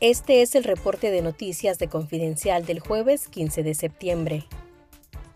Este es el reporte de noticias de Confidencial del jueves 15 de septiembre.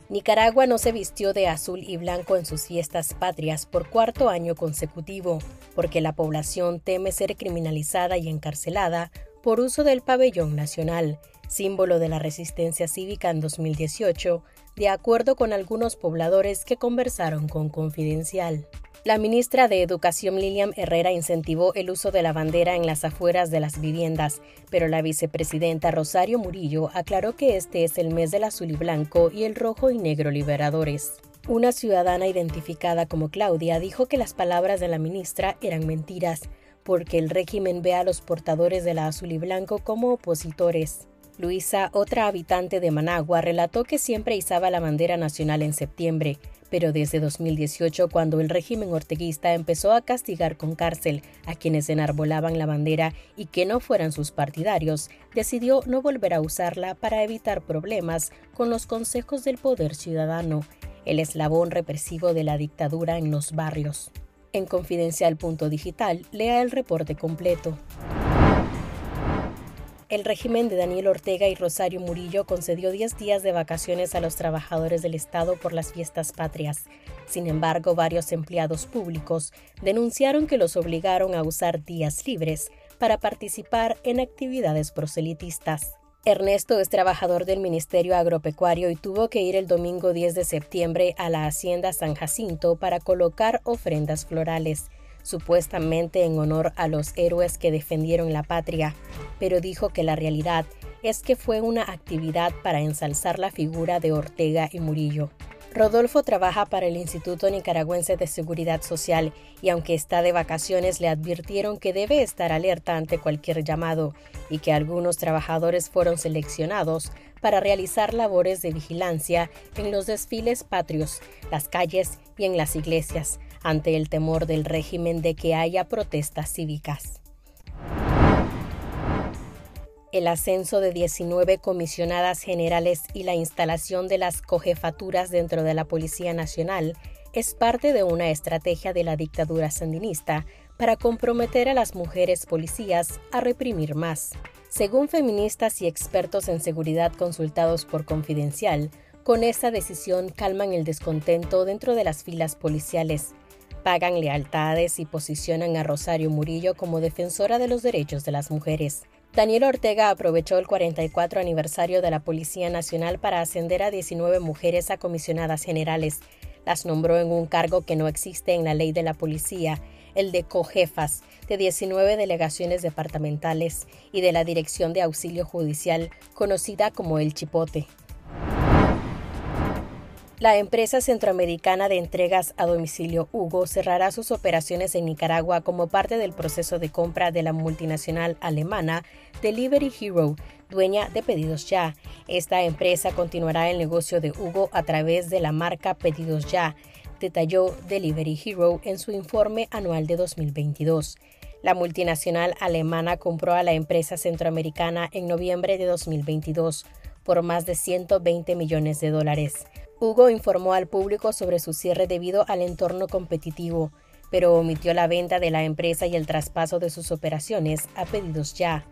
Nicaragua no se vistió de azul y blanco en sus fiestas patrias por cuarto año consecutivo, porque la población teme ser criminalizada y encarcelada por uso del pabellón nacional, símbolo de la resistencia cívica en 2018, de acuerdo con algunos pobladores que conversaron con Confidencial. La ministra de Educación Lilian Herrera incentivó el uso de la bandera en las afueras de las viviendas, pero la vicepresidenta Rosario Murillo aclaró que este es el mes del azul y blanco y el rojo y negro liberadores. Una ciudadana identificada como Claudia dijo que las palabras de la ministra eran mentiras, porque el régimen ve a los portadores de la azul y blanco como opositores. Luisa, otra habitante de Managua, relató que siempre izaba la bandera nacional en septiembre, pero desde 2018, cuando el régimen orteguista empezó a castigar con cárcel a quienes enarbolaban la bandera y que no fueran sus partidarios, decidió no volver a usarla para evitar problemas con los consejos del poder ciudadano, el eslabón represivo de la dictadura en los barrios. En confidencial.digital, lea el reporte completo. El régimen de Daniel Ortega y Rosario Murillo concedió 10 días de vacaciones a los trabajadores del Estado por las fiestas patrias. Sin embargo, varios empleados públicos denunciaron que los obligaron a usar días libres para participar en actividades proselitistas. Ernesto es trabajador del Ministerio Agropecuario y tuvo que ir el domingo 10 de septiembre a la Hacienda San Jacinto para colocar ofrendas florales supuestamente en honor a los héroes que defendieron la patria, pero dijo que la realidad es que fue una actividad para ensalzar la figura de Ortega y Murillo. Rodolfo trabaja para el Instituto Nicaragüense de Seguridad Social y aunque está de vacaciones le advirtieron que debe estar alerta ante cualquier llamado y que algunos trabajadores fueron seleccionados para realizar labores de vigilancia en los desfiles patrios, las calles y en las iglesias, ante el temor del régimen de que haya protestas cívicas. El ascenso de 19 comisionadas generales y la instalación de las cojefaturas dentro de la Policía Nacional es parte de una estrategia de la dictadura sandinista para comprometer a las mujeres policías a reprimir más. Según feministas y expertos en seguridad consultados por Confidencial, con esta decisión calman el descontento dentro de las filas policiales, pagan lealtades y posicionan a Rosario Murillo como defensora de los derechos de las mujeres. Daniel Ortega aprovechó el 44 aniversario de la Policía Nacional para ascender a 19 mujeres a comisionadas generales. Las nombró en un cargo que no existe en la ley de la policía, el de cojefas, de 19 delegaciones departamentales y de la Dirección de Auxilio Judicial, conocida como el Chipote. La empresa centroamericana de entregas a domicilio Hugo cerrará sus operaciones en Nicaragua como parte del proceso de compra de la multinacional alemana Delivery Hero, dueña de Pedidos Ya. Esta empresa continuará el negocio de Hugo a través de la marca Pedidos Ya, detalló Delivery Hero en su informe anual de 2022. La multinacional alemana compró a la empresa centroamericana en noviembre de 2022 por más de 120 millones de dólares. Hugo informó al público sobre su cierre debido al entorno competitivo, pero omitió la venta de la empresa y el traspaso de sus operaciones a pedidos ya.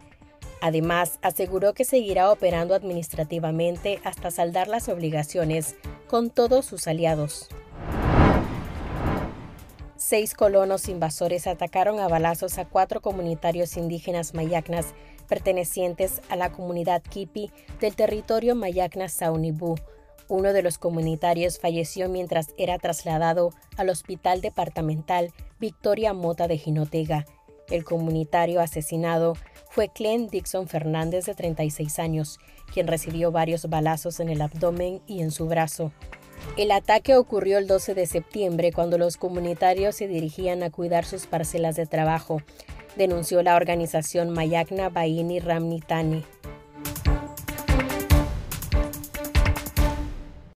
Además, aseguró que seguirá operando administrativamente hasta saldar las obligaciones con todos sus aliados. Seis colonos invasores atacaron a balazos a cuatro comunitarios indígenas mayacnas pertenecientes a la comunidad Kipi del territorio mayacna Saunibú, uno de los comunitarios falleció mientras era trasladado al Hospital Departamental Victoria Mota de Jinotega. El comunitario asesinado fue Clen Dixon Fernández de 36 años, quien recibió varios balazos en el abdomen y en su brazo. El ataque ocurrió el 12 de septiembre cuando los comunitarios se dirigían a cuidar sus parcelas de trabajo, denunció la organización Mayakna Baini Ramnitani.